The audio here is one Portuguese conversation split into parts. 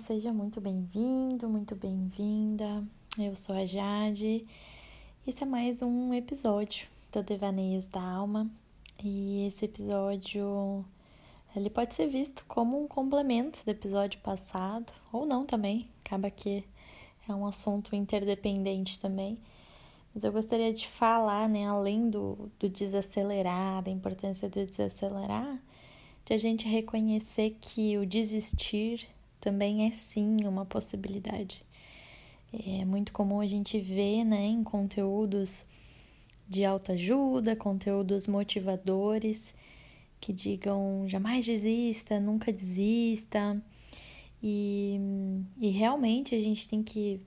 seja muito bem-vindo, muito bem-vinda. Eu sou a Jade. Esse é mais um episódio do Devaneios da Alma. E esse episódio ele pode ser visto como um complemento do episódio passado, ou não também. Acaba que é um assunto interdependente também. Mas eu gostaria de falar, né, além do, do desacelerar, da importância do desacelerar, de a gente reconhecer que o desistir também é sim uma possibilidade. É muito comum a gente ver né, em conteúdos de autoajuda, conteúdos motivadores que digam jamais desista, nunca desista. E, e realmente a gente tem que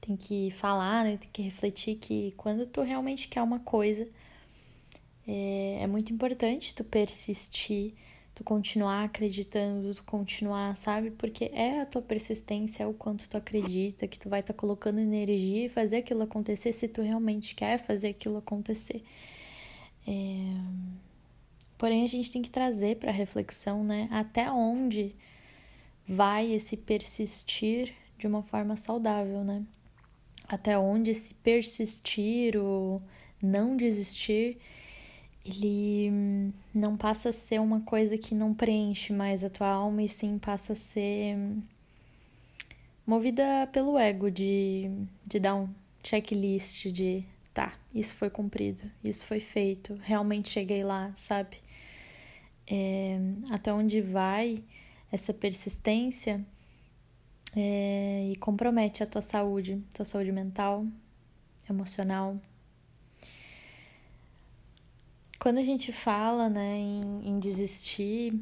tem que falar, né? tem que refletir que quando tu realmente quer uma coisa, é, é muito importante tu persistir tu continuar acreditando, tu continuar, sabe? Porque é a tua persistência, é o quanto tu acredita que tu vai estar tá colocando energia e fazer aquilo acontecer se tu realmente quer fazer aquilo acontecer. É... Porém, a gente tem que trazer para reflexão, né? Até onde vai esse persistir de uma forma saudável, né? Até onde esse persistir, o não desistir, ele não passa a ser uma coisa que não preenche mais a tua alma e sim passa a ser movida pelo ego de, de dar um checklist de tá, isso foi cumprido, isso foi feito, realmente cheguei lá, sabe? É, até onde vai essa persistência é, e compromete a tua saúde, tua saúde mental, emocional, quando a gente fala né, em, em desistir,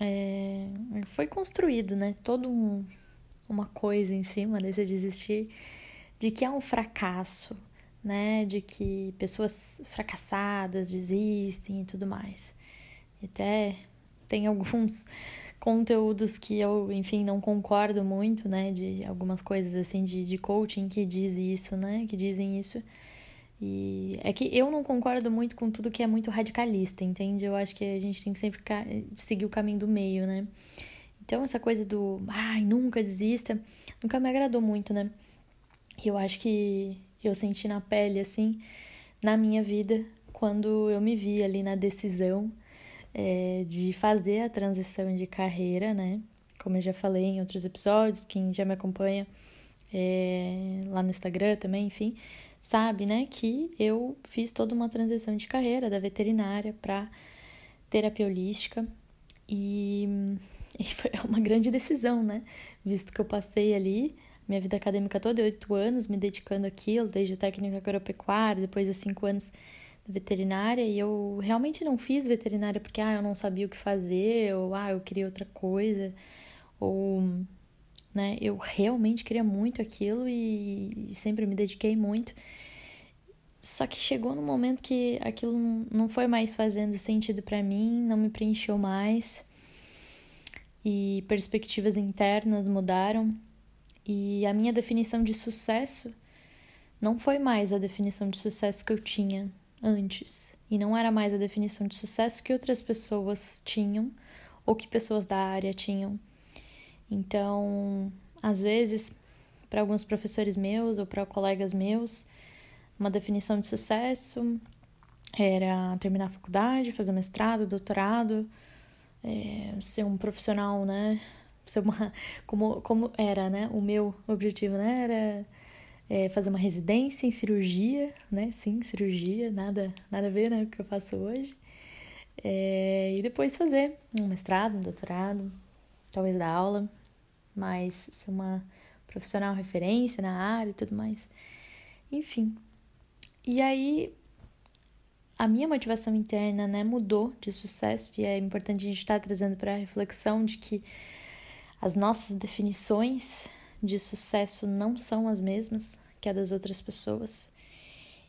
é, foi construído né, toda um, uma coisa em cima desse desistir de que é um fracasso, né, de que pessoas fracassadas desistem e tudo mais. Até tem alguns conteúdos que eu, enfim, não concordo muito, né, de algumas coisas assim de, de coaching que diz isso, né, que dizem isso. E é que eu não concordo muito com tudo que é muito radicalista, entende? Eu acho que a gente tem que sempre seguir o caminho do meio, né? Então, essa coisa do ai, nunca desista, nunca me agradou muito, né? E eu acho que eu senti na pele, assim, na minha vida, quando eu me vi ali na decisão é, de fazer a transição de carreira, né? Como eu já falei em outros episódios, quem já me acompanha é, lá no Instagram também, enfim sabe, né, que eu fiz toda uma transição de carreira da veterinária para terapia holística. E, e foi uma grande decisão, né, visto que eu passei ali minha vida acadêmica toda, oito anos, me dedicando àquilo, desde o técnico agropecuário, depois dos cinco anos veterinária, e eu realmente não fiz veterinária porque, ah, eu não sabia o que fazer, ou, ah, eu queria outra coisa, ou né? Eu realmente queria muito aquilo e, sempre me dediquei muito. Só que chegou no momento que aquilo não foi mais fazendo sentido para mim, não me preencheu mais. E perspectivas internas mudaram. E a minha definição de sucesso não foi mais a definição de sucesso que eu tinha antes. E não era mais a definição de sucesso que outras pessoas tinham ou que pessoas da área tinham. Então, às vezes, para alguns professores meus ou para colegas meus, uma definição de sucesso era terminar a faculdade, fazer mestrado, doutorado, é, ser um profissional, né? Ser uma, como, como era, né? O meu objetivo, né? Era é, fazer uma residência em cirurgia, né? Sim, cirurgia, nada, nada a ver, né? Com o que eu faço hoje. É, e depois fazer um mestrado, um doutorado, talvez dar aula, mas ser uma profissional referência na área e tudo mais. Enfim. E aí a minha motivação interna, né, mudou de sucesso e é importante a gente estar tá trazendo para a reflexão de que as nossas definições de sucesso não são as mesmas que a das outras pessoas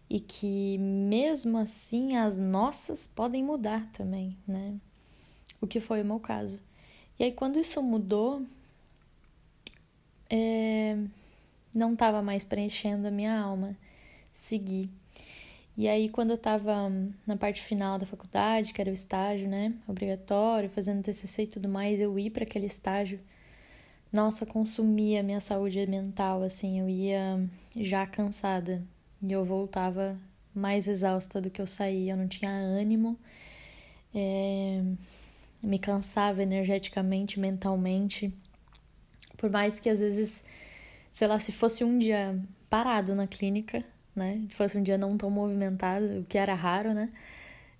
e que mesmo assim as nossas podem mudar também, né? O que foi o meu caso. E aí quando isso mudou, é, não estava mais preenchendo a minha alma, seguir. E aí, quando eu estava na parte final da faculdade, que era o estágio, né, obrigatório, fazendo TCC e tudo mais, eu ir para aquele estágio nossa, consumia minha saúde mental, assim, eu ia já cansada e eu voltava mais exausta do que eu saía, eu não tinha ânimo, é, me cansava energeticamente, mentalmente, por mais que às vezes, sei lá, se fosse um dia parado na clínica, né, se fosse um dia não tão movimentado, o que era raro, né,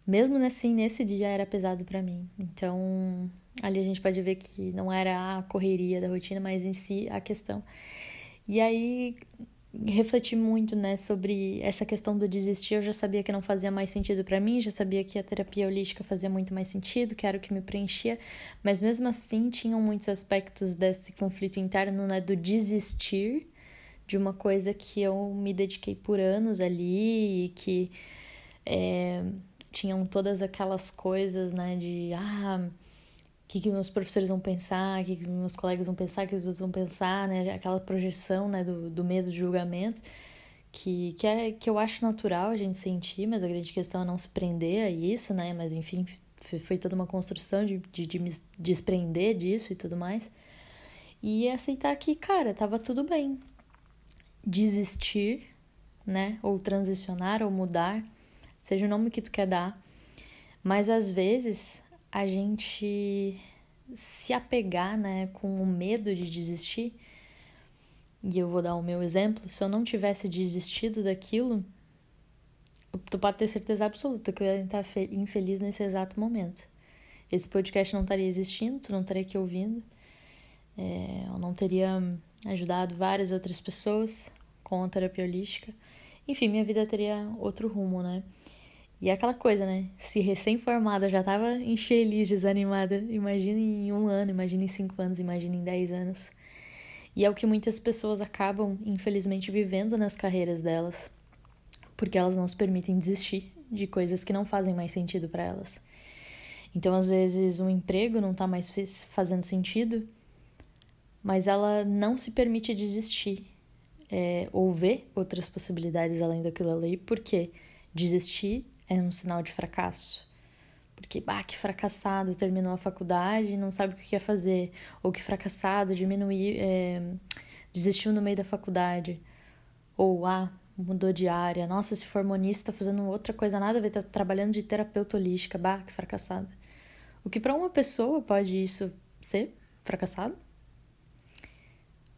mesmo assim, nesse dia era pesado para mim, então Ali a gente pode ver que não era a correria da rotina, mas em si a questão. E aí refleti muito, né, sobre essa questão do desistir. Eu já sabia que não fazia mais sentido para mim, já sabia que a terapia holística fazia muito mais sentido, que era o que me preenchia, mas mesmo assim tinham muitos aspectos desse conflito interno, né, do desistir de uma coisa que eu me dediquei por anos ali e que é, tinham todas aquelas coisas, né, de ah o que, que meus professores vão pensar, o que, que meus colegas vão pensar, o que os outros vão pensar, né? Aquela projeção, né, do, do medo de julgamento, que, que, é, que eu acho natural a gente sentir, mas a grande questão é não se prender a isso, né? Mas, enfim, foi toda uma construção de, de, de me desprender disso e tudo mais. E aceitar que, cara, tava tudo bem. Desistir, né? Ou transicionar, ou mudar, seja o nome que tu quer dar. Mas às vezes a gente se apegar, né, com o medo de desistir. E eu vou dar o meu exemplo. Se eu não tivesse desistido daquilo, tu pode ter certeza absoluta que eu ia estar infeliz nesse exato momento. Esse podcast não estaria existindo, tu não estaria aqui ouvindo. É, eu não teria ajudado várias outras pessoas com a terapia holística. Enfim, minha vida teria outro rumo, né? E é aquela coisa, né? Se recém-formada já tava infeliz, desanimada, imagina em um ano, imagina em cinco anos, imagina em dez anos. E é o que muitas pessoas acabam, infelizmente, vivendo nas carreiras delas, porque elas não se permitem desistir de coisas que não fazem mais sentido para elas. Então, às vezes, um emprego não tá mais fazendo sentido, mas ela não se permite desistir é, ou ver outras possibilidades além daquilo ali, porque desistir é um sinal de fracasso. Porque, bah, que fracassado terminou a faculdade e não sabe o que quer fazer. Ou que fracassado diminuiu, é, desistiu no meio da faculdade. Ou, ah, mudou de área. Nossa, se formou nisso, tá fazendo outra coisa, nada a ver, tá trabalhando de terapeuta holística. Bah, que fracassado. O que para uma pessoa pode isso ser fracassado?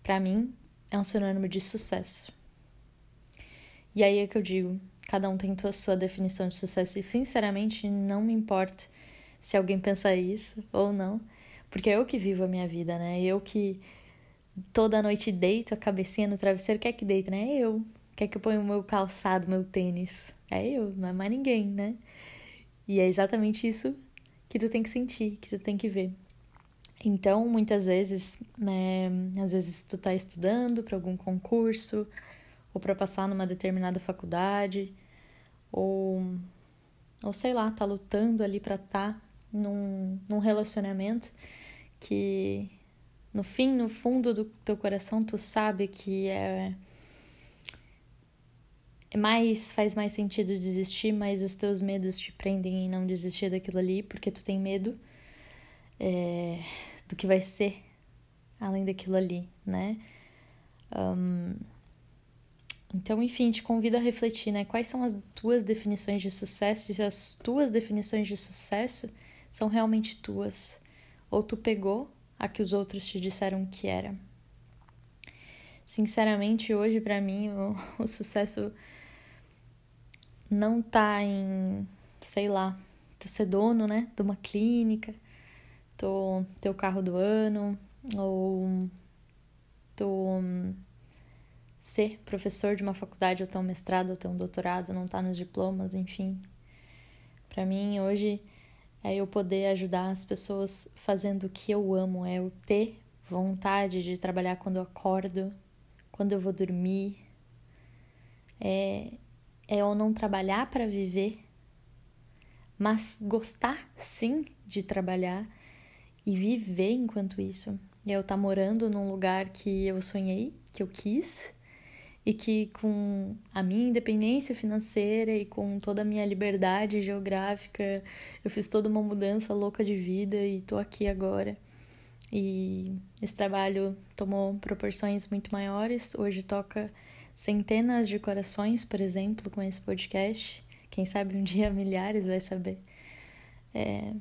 Para mim, é um sinônimo de sucesso. E aí é que eu digo, Cada um tem a sua definição de sucesso e, sinceramente, não me importa se alguém pensar isso ou não, porque é eu que vivo a minha vida, né? Eu que toda noite deito a cabecinha no travesseiro, quer que deita, né? É eu. Quer que eu ponha o meu calçado, meu tênis? É eu, não é mais ninguém, né? E é exatamente isso que tu tem que sentir, que tu tem que ver. Então, muitas vezes, né, às vezes tu tá estudando para algum concurso, ou para passar numa determinada faculdade, ou, ou sei lá, tá lutando ali para estar tá num, num relacionamento que no fim, no fundo do teu coração, tu sabe que é, é mais faz mais sentido desistir, mas os teus medos te prendem em não desistir daquilo ali, porque tu tem medo é, do que vai ser além daquilo ali, né? Um, então, enfim, te convido a refletir, né? Quais são as tuas definições de sucesso? Se as tuas definições de sucesso são realmente tuas. Ou tu pegou a que os outros te disseram que era. Sinceramente, hoje para mim o, o, sucesso não tá em, sei lá, tu ser dono, né, de uma clínica, tu ter o carro do ano, ou tu ser professor de uma faculdade ou ter um mestrado ou ter um doutorado, não tá nos diplomas, enfim. Para mim, hoje é eu poder ajudar as pessoas fazendo o que eu amo, é eu ter vontade de trabalhar quando eu acordo, quando eu vou dormir. É, é eu não trabalhar para viver, mas gostar sim de trabalhar e viver enquanto isso. É eu estar tá morando num lugar que eu sonhei, que eu quis, e que com a minha independência financeira e com toda a minha liberdade geográfica, eu fiz toda uma mudança louca de vida e tô aqui agora. E esse trabalho tomou proporções muito maiores. Hoje toca centenas de corações, por exemplo, com esse podcast. Quem sabe um dia milhares vai saber. É,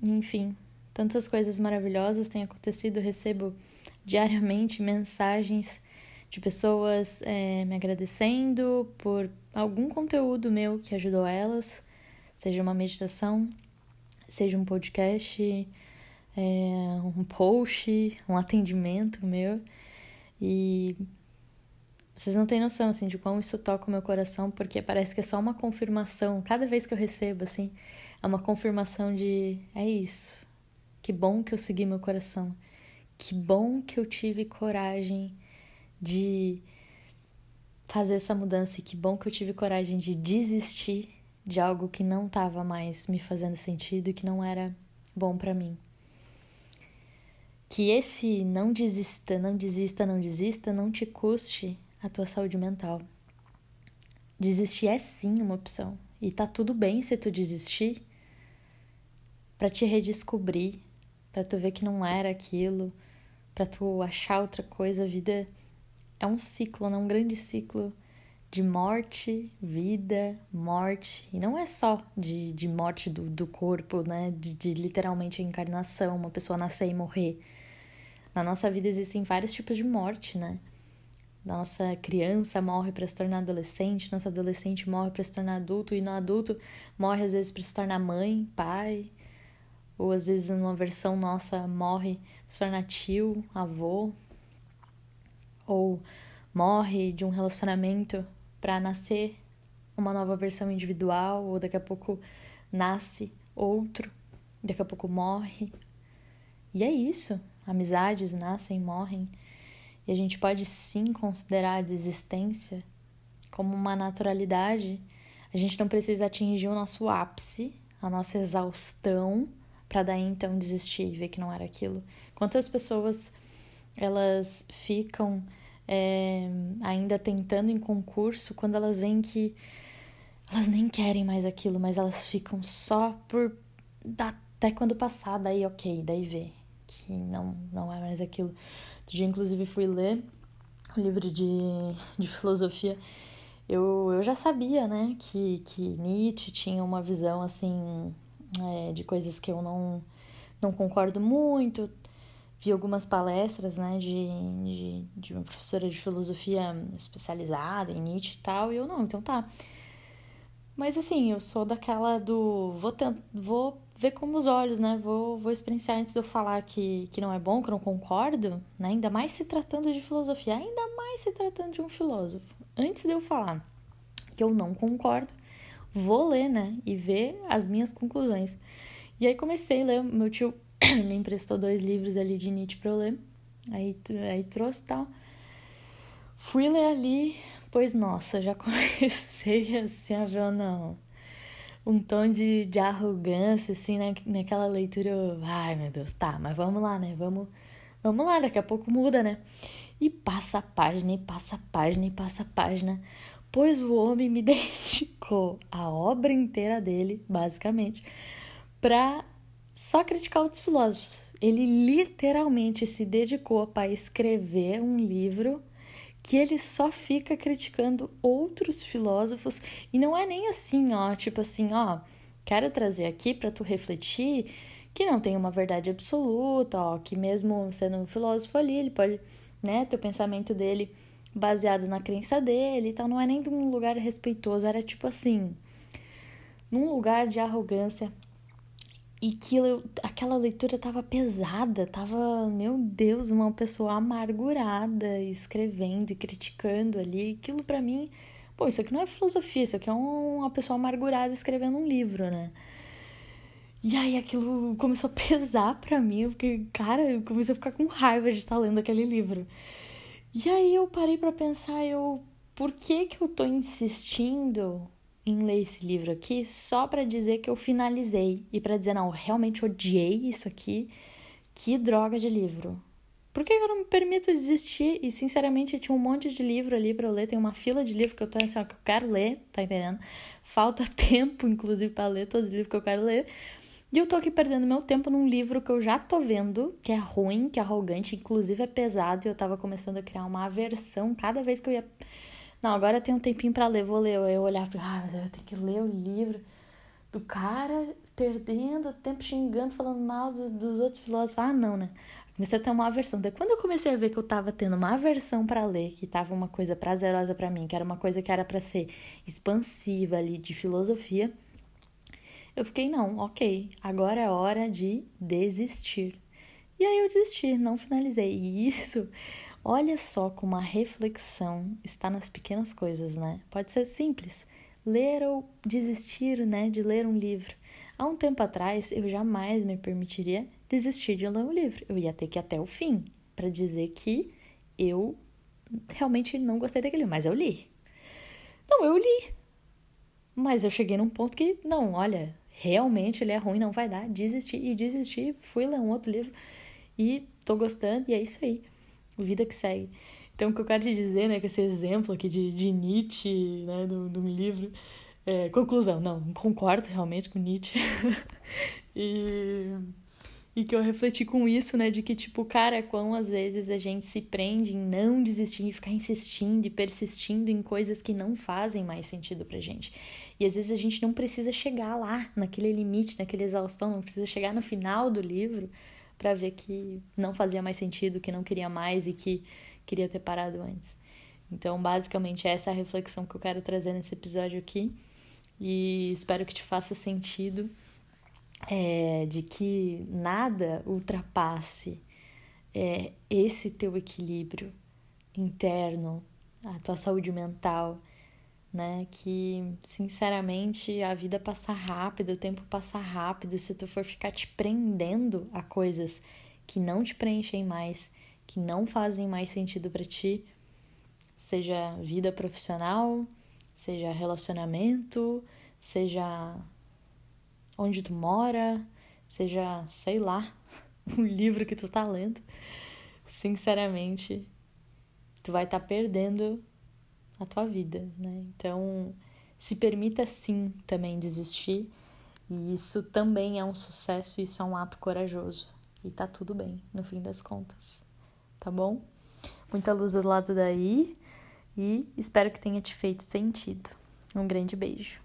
enfim, tantas coisas maravilhosas têm acontecido. Recebo diariamente mensagens de pessoas é, me agradecendo por algum conteúdo meu que ajudou elas, seja uma meditação, seja um podcast, é, um post, um atendimento meu. E vocês não têm noção, assim, de como isso toca o meu coração, porque parece que é só uma confirmação. Cada vez que eu recebo, assim, é uma confirmação de é isso. Que bom que eu segui meu coração. Que bom que eu tive coragem de fazer essa mudança e que bom que eu tive coragem de desistir de algo que não estava mais me fazendo sentido e que não era bom para mim. Que esse não desista, não desista, não desista não te custe a tua saúde mental. Desistir é sim uma opção. E tá tudo bem se tu desistir para te redescobrir, para tu ver que não era aquilo, para tu achar outra coisa. A vida é um ciclo, né? um grande ciclo de morte, vida, morte. E não é só de, de morte do, do corpo, né? De, de literalmente a encarnação, uma pessoa nascer e morrer. Na nossa vida existem vários tipos de morte, né? Nossa criança morre para se tornar adolescente, nosso adolescente morre para se tornar adulto, e no adulto morre às vezes para se tornar mãe, pai, ou às vezes numa versão nossa morre para se tornar tio, avô, ou morre de um relacionamento para nascer uma nova versão individual, ou daqui a pouco nasce outro, daqui a pouco morre. E é isso, amizades nascem morrem. E a gente pode sim considerar a desistência como uma naturalidade. A gente não precisa atingir o nosso ápice, a nossa exaustão, para daí então desistir e ver que não era aquilo. Quantas pessoas elas ficam é, ainda tentando em concurso quando elas veem que elas nem querem mais aquilo, mas elas ficam só por até quando passar, daí ok, daí vê que não, não é mais aquilo. Outro dia, inclusive, fui ler um livro de, de filosofia. Eu, eu já sabia, né, que, que Nietzsche tinha uma visão, assim, é, de coisas que eu não, não concordo muito. Vi algumas palestras, né, de, de, de uma professora de filosofia especializada em Nietzsche e tal, e eu não, então tá. Mas assim, eu sou daquela do. Vou, vou ver com os olhos, né? Vou, vou experienciar antes de eu falar que, que não é bom, que eu não concordo, né? Ainda mais se tratando de filosofia, ainda mais se tratando de um filósofo. Antes de eu falar que eu não concordo, vou ler, né? E ver as minhas conclusões. E aí comecei a ler, meu tio me emprestou dois livros ali de Nietzsche pra eu ler. Aí, aí trouxe tal. Fui ler ali, pois nossa, já comecei assim a ver, não um tom de, de arrogância, assim, né? naquela leitura. Eu, Ai, meu Deus, tá, mas vamos lá, né? Vamos, vamos lá, daqui a pouco muda, né? E passa a página, e passa a página, e passa a página. Pois o homem me dedicou a obra inteira dele, basicamente, pra só criticar outros filósofos. Ele literalmente se dedicou para escrever um livro que ele só fica criticando outros filósofos e não é nem assim, ó, tipo assim, ó, quero trazer aqui para tu refletir que não tem uma verdade absoluta, ó, que mesmo sendo um filósofo ali, ele pode, né, ter o pensamento dele baseado na crença dele e tal, não é nem de um lugar respeitoso, era tipo assim, num lugar de arrogância e que aquela leitura tava pesada, tava, meu Deus, uma pessoa amargurada escrevendo e criticando ali. Aquilo para mim, pô, isso aqui não é filosofia, isso aqui é uma pessoa amargurada escrevendo um livro, né? E aí aquilo começou a pesar pra mim, porque, cara, eu comecei a ficar com raiva de estar lendo aquele livro. E aí eu parei para pensar, eu, por que que eu tô insistindo em ler esse livro aqui só para dizer que eu finalizei e para dizer, não, realmente odiei isso aqui, que droga de livro. Por que eu não me permito desistir? E sinceramente, tinha um monte de livro ali para eu ler, tem uma fila de livro que eu tô assim, ó, que eu quero ler, tá entendendo? Falta tempo, inclusive, para ler todos os livros que eu quero ler. E eu tô aqui perdendo meu tempo num livro que eu já tô vendo, que é ruim, que é arrogante, inclusive é pesado, e eu tava começando a criar uma aversão cada vez que eu ia. Não, agora eu tenho um tempinho para ler, vou ler. Eu olhar para, ah, mas eu tenho que ler o livro do cara perdendo tempo xingando, falando mal dos, dos outros filósofos. Ah, não, né? Comecei a ter uma aversão. Daí quando eu comecei a ver que eu tava tendo uma aversão para ler, que tava uma coisa prazerosa para mim, que era uma coisa que era para ser expansiva ali de filosofia, eu fiquei, não, ok, agora é hora de desistir. E aí eu desisti, não finalizei. E isso, olha só como a reflexão está nas pequenas coisas, né? Pode ser simples, ler ou desistir, né, de ler um livro. Há um tempo atrás, eu jamais me permitiria desistir de ler um livro. Eu ia ter que ir até o fim para dizer que eu realmente não gostei daquele mas eu li. Não, eu li. Mas eu cheguei num ponto que, não, olha, realmente ele é ruim, não vai dar, desisti e desisti, fui ler um outro livro e tô gostando e é isso aí, vida que segue. Então, o que eu quero te dizer, né, que esse exemplo aqui de, de Nietzsche, né, do, do livro, é, conclusão, não, concordo realmente com Nietzsche. e e que eu refleti com isso, né? De que, tipo, cara, quão às vezes a gente se prende em não desistir, em ficar insistindo e persistindo em coisas que não fazem mais sentido pra gente. E às vezes a gente não precisa chegar lá, naquele limite, naquele exaustão, não precisa chegar no final do livro para ver que não fazia mais sentido, que não queria mais e que queria ter parado antes. Então, basicamente, essa é a reflexão que eu quero trazer nesse episódio aqui. E espero que te faça sentido é, de que nada ultrapasse é, esse teu equilíbrio interno, a tua saúde mental, né? Que sinceramente a vida passa rápido, o tempo passa rápido. Se tu for ficar te prendendo a coisas que não te preenchem mais, que não fazem mais sentido para ti, seja vida profissional, seja relacionamento, seja onde tu mora, seja, sei lá, o livro que tu tá lendo, sinceramente, tu vai estar tá perdendo a tua vida, né? Então, se permita sim também desistir, e isso também é um sucesso, isso é um ato corajoso. E tá tudo bem, no fim das contas. Tá bom? Muita luz do lado daí e espero que tenha te feito sentido. Um grande beijo.